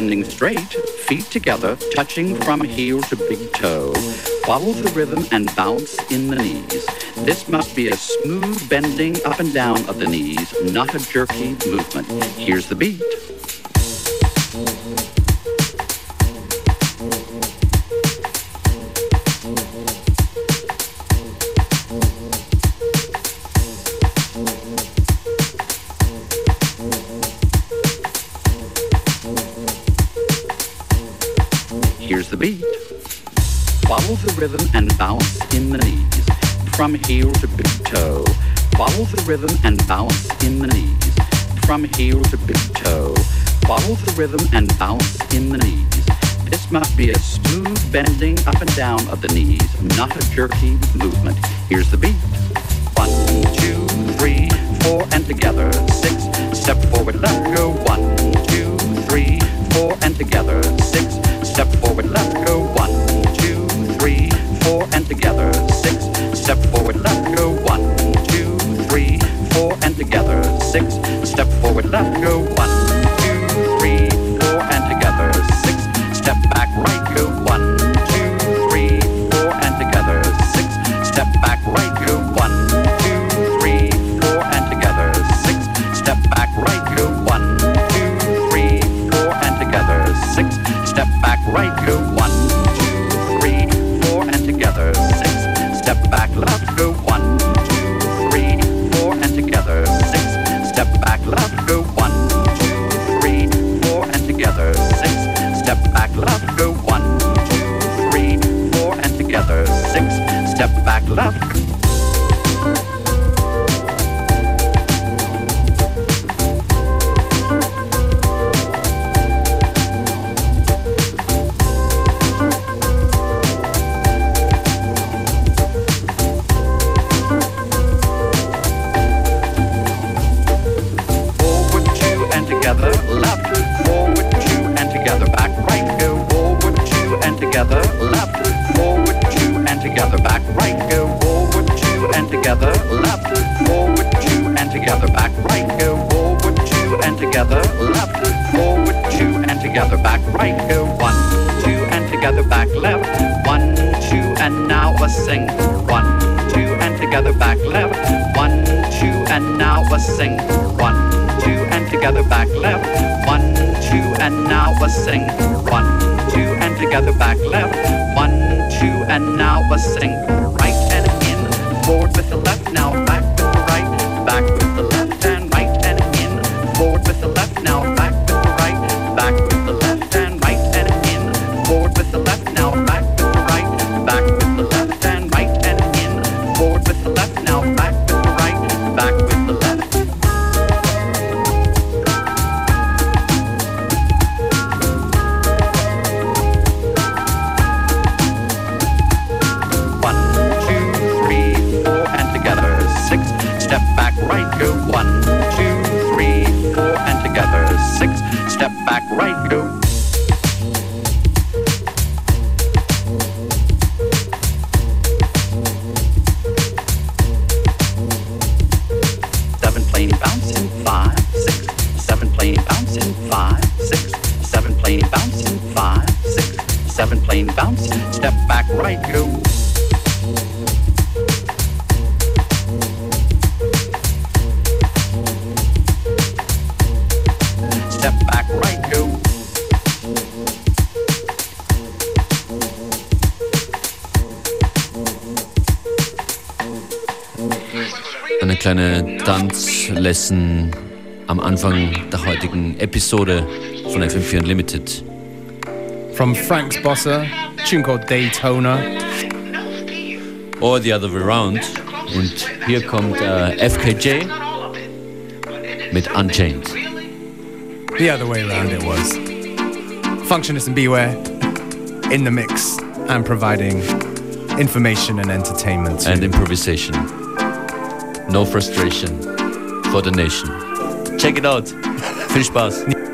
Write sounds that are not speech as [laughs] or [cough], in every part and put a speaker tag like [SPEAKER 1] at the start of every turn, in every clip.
[SPEAKER 1] standing straight, feet together, touching from heel to big toe. Follow the rhythm and bounce in the knees. This must be a smooth bending up and down of the knees, not a jerky movement. Here's the beat. Beat. Follow the rhythm and bounce in the knees, from heel to big toe. Follow the rhythm and bounce in the knees, from heel to big toe. Follow the rhythm and bounce in the knees. This must be a smooth bending up and down of the knees, not a jerky movement. Here's the beat. One, two, three, four, and together. Six, step forward, left, go. One, two, three, four, and together. Six, step forward, left, go. Back, right, go.
[SPEAKER 2] Tanzlesson am Anfang der heutigen Episode von FM4 Unlimited.
[SPEAKER 3] From Frank's Bossa, tune called Daytona.
[SPEAKER 2] Or the other way around. Und hier kommt äh, FKJ mit Unchained.
[SPEAKER 3] The other way around it was. Functionist and Beware in the mix and providing information and entertainment.
[SPEAKER 2] And improvisation. No frustration for the nation. Check it out. Viel Spaß. [laughs]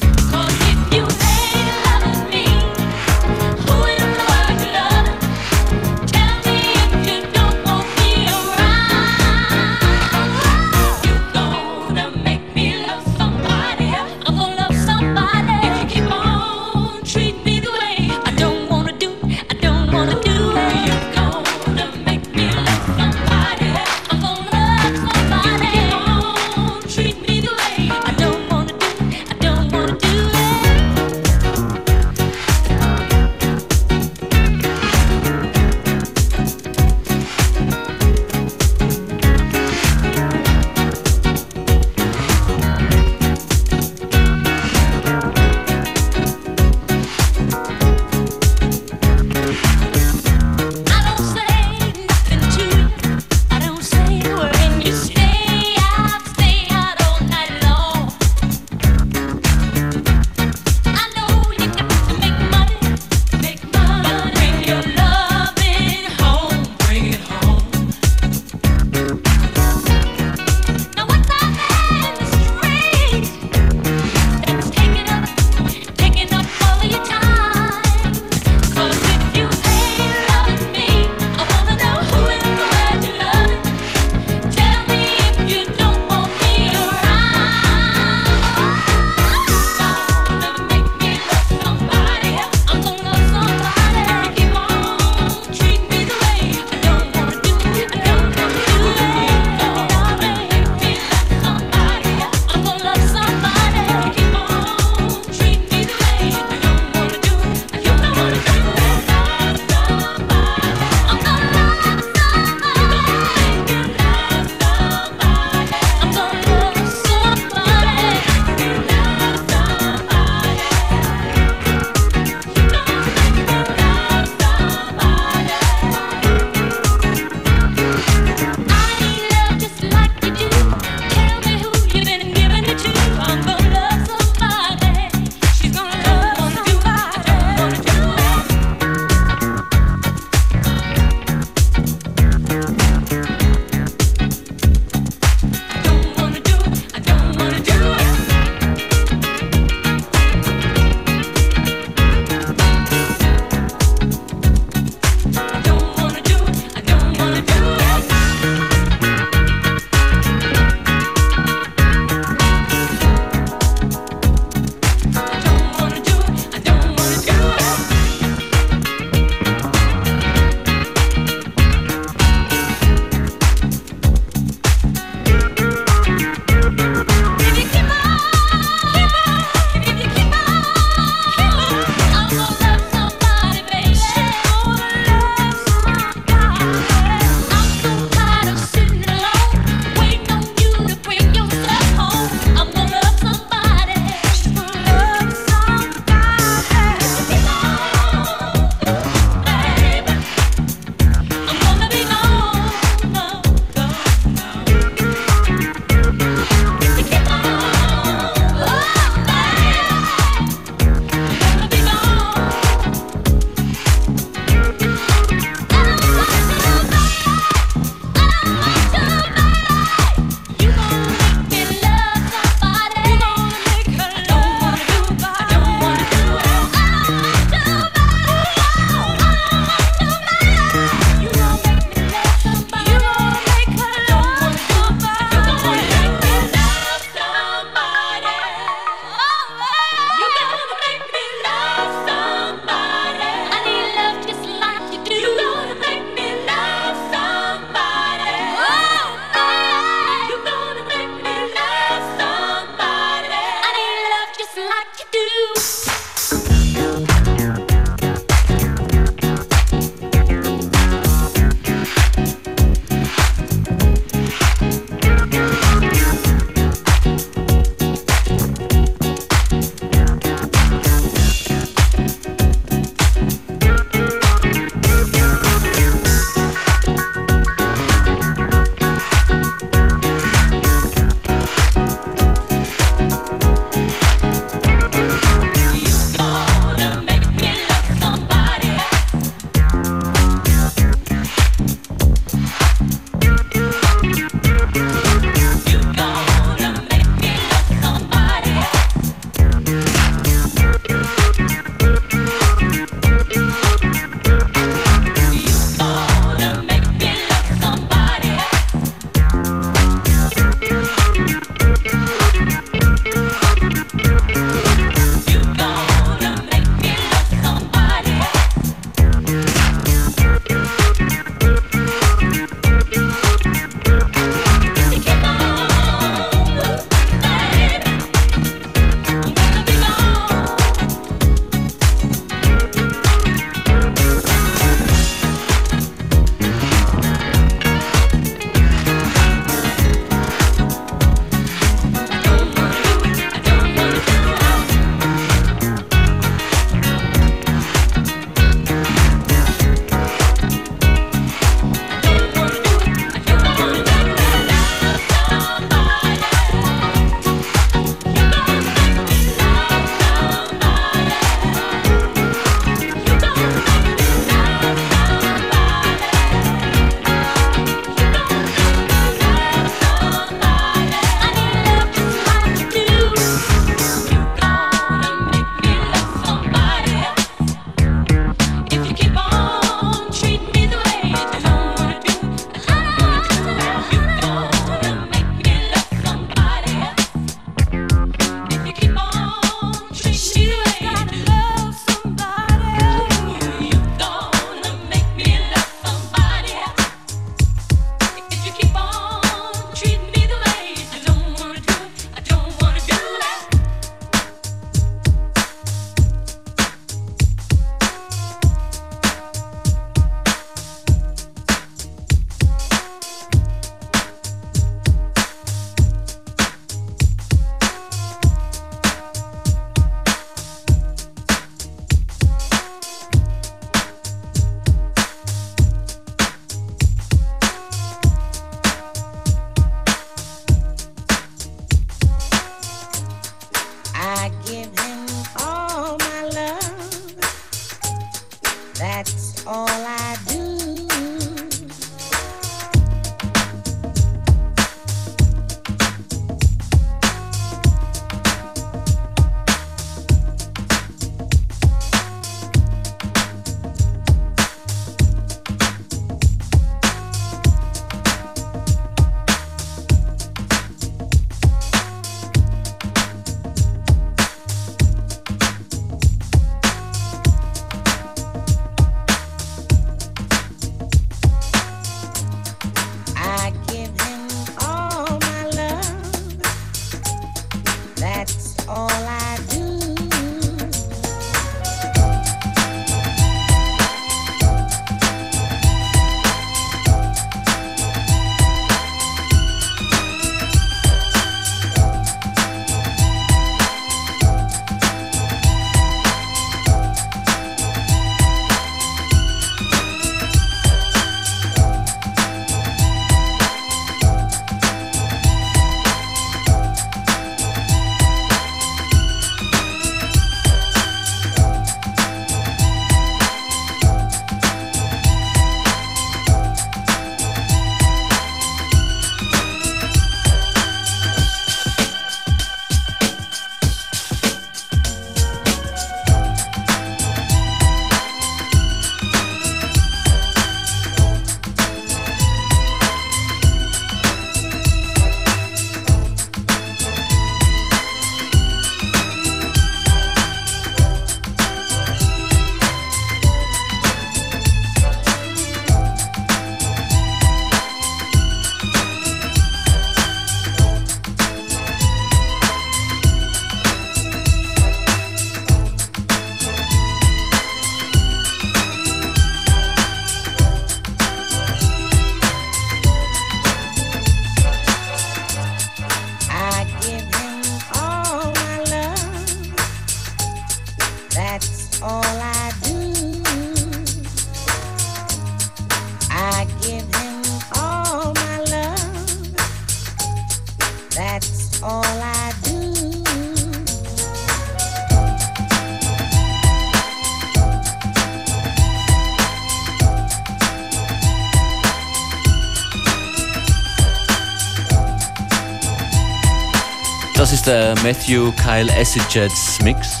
[SPEAKER 2] ist der Matthew Kyle Acid Jets Mix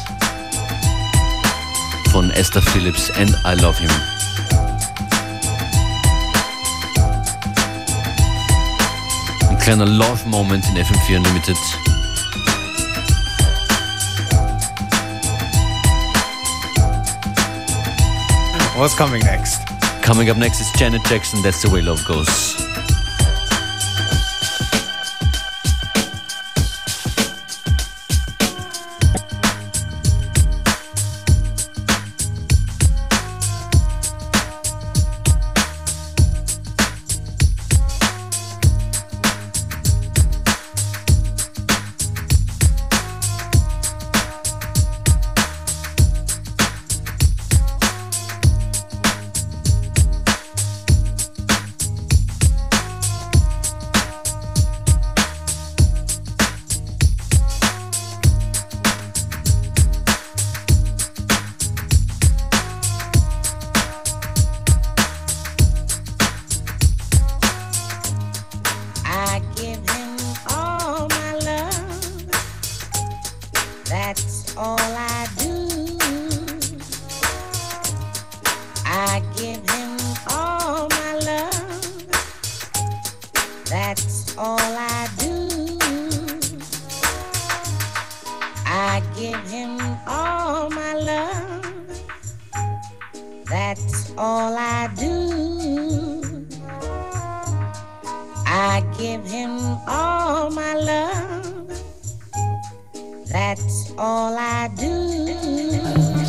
[SPEAKER 2] von Esther Phillips and I Love Him. Ein kleiner Love Moment in FM4 Unlimited.
[SPEAKER 3] What's coming next?
[SPEAKER 2] Coming up next is Janet Jackson, That's the Way Love Goes.
[SPEAKER 4] That's all I do.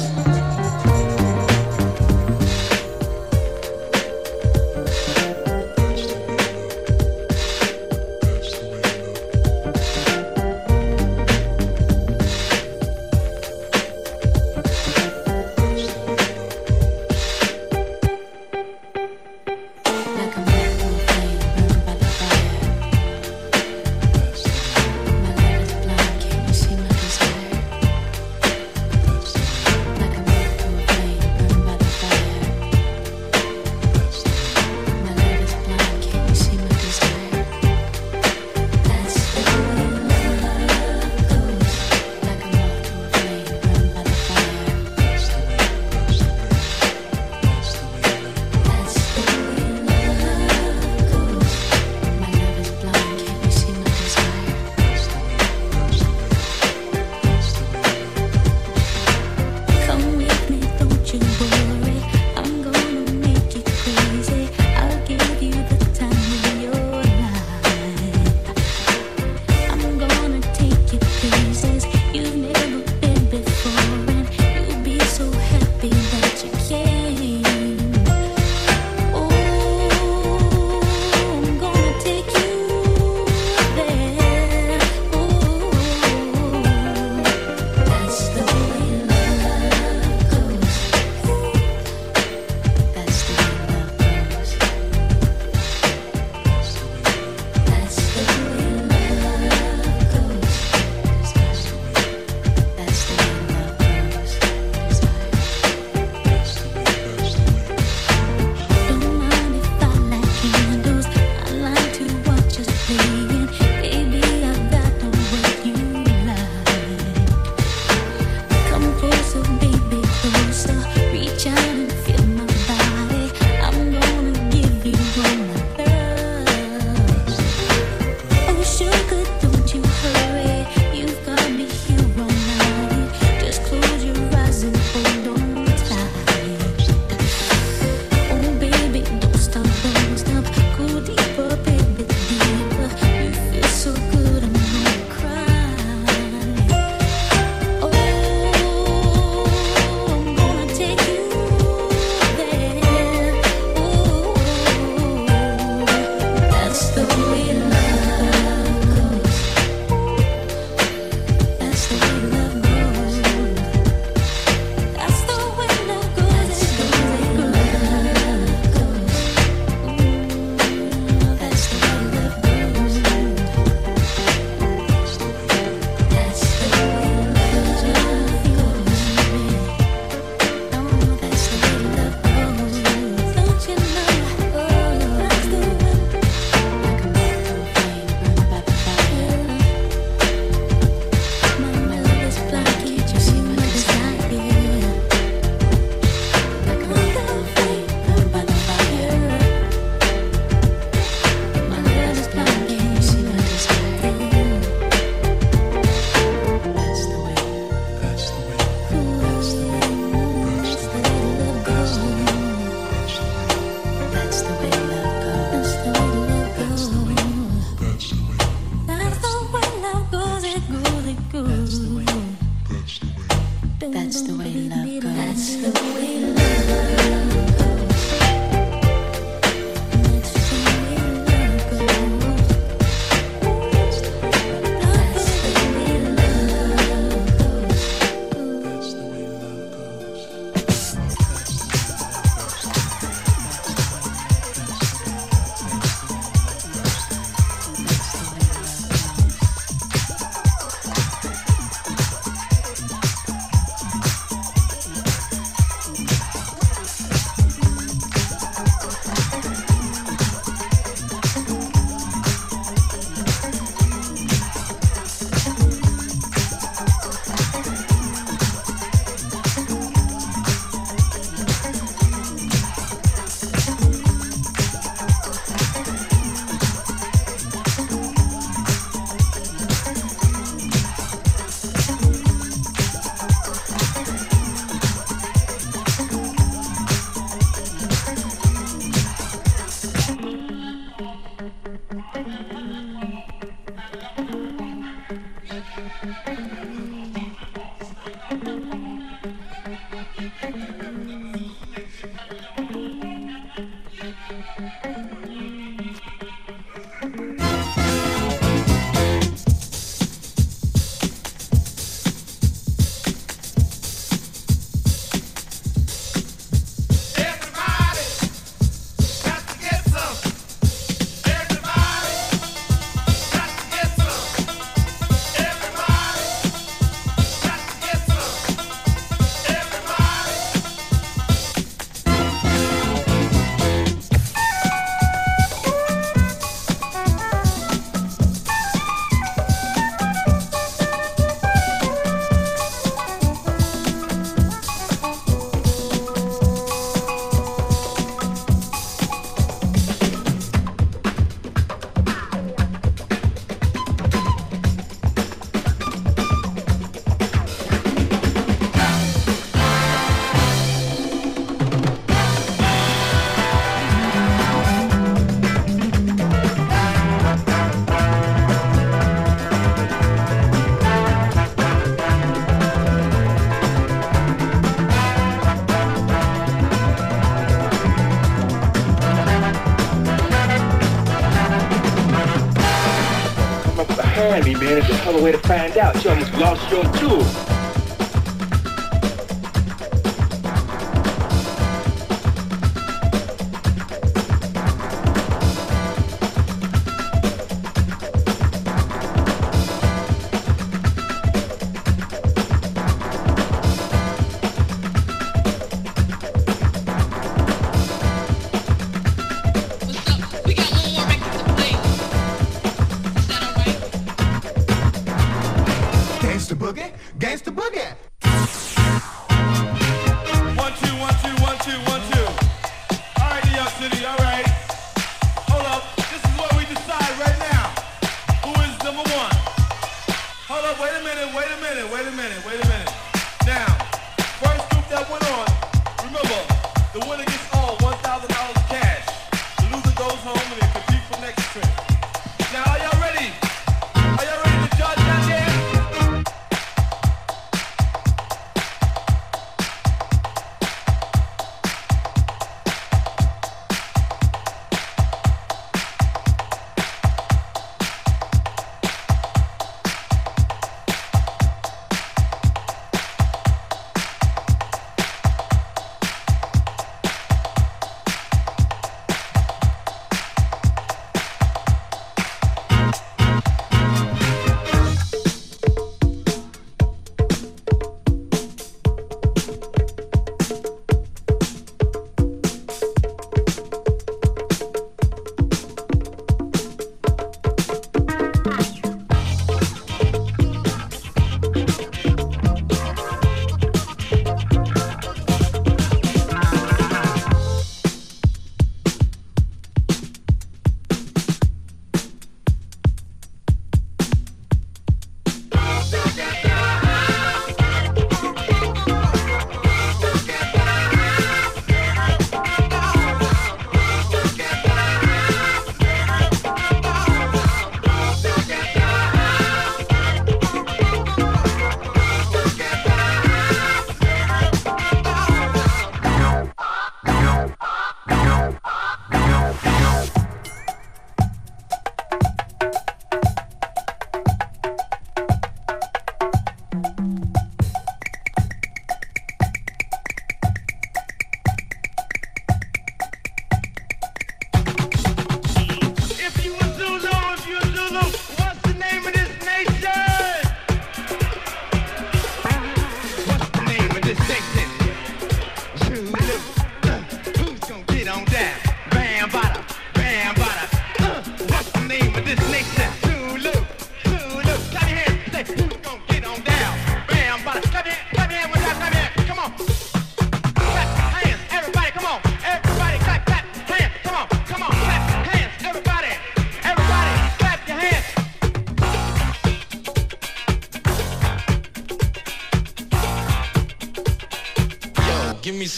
[SPEAKER 4] Way to find out. You almost lost your tool.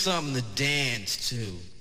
[SPEAKER 5] something to dance to.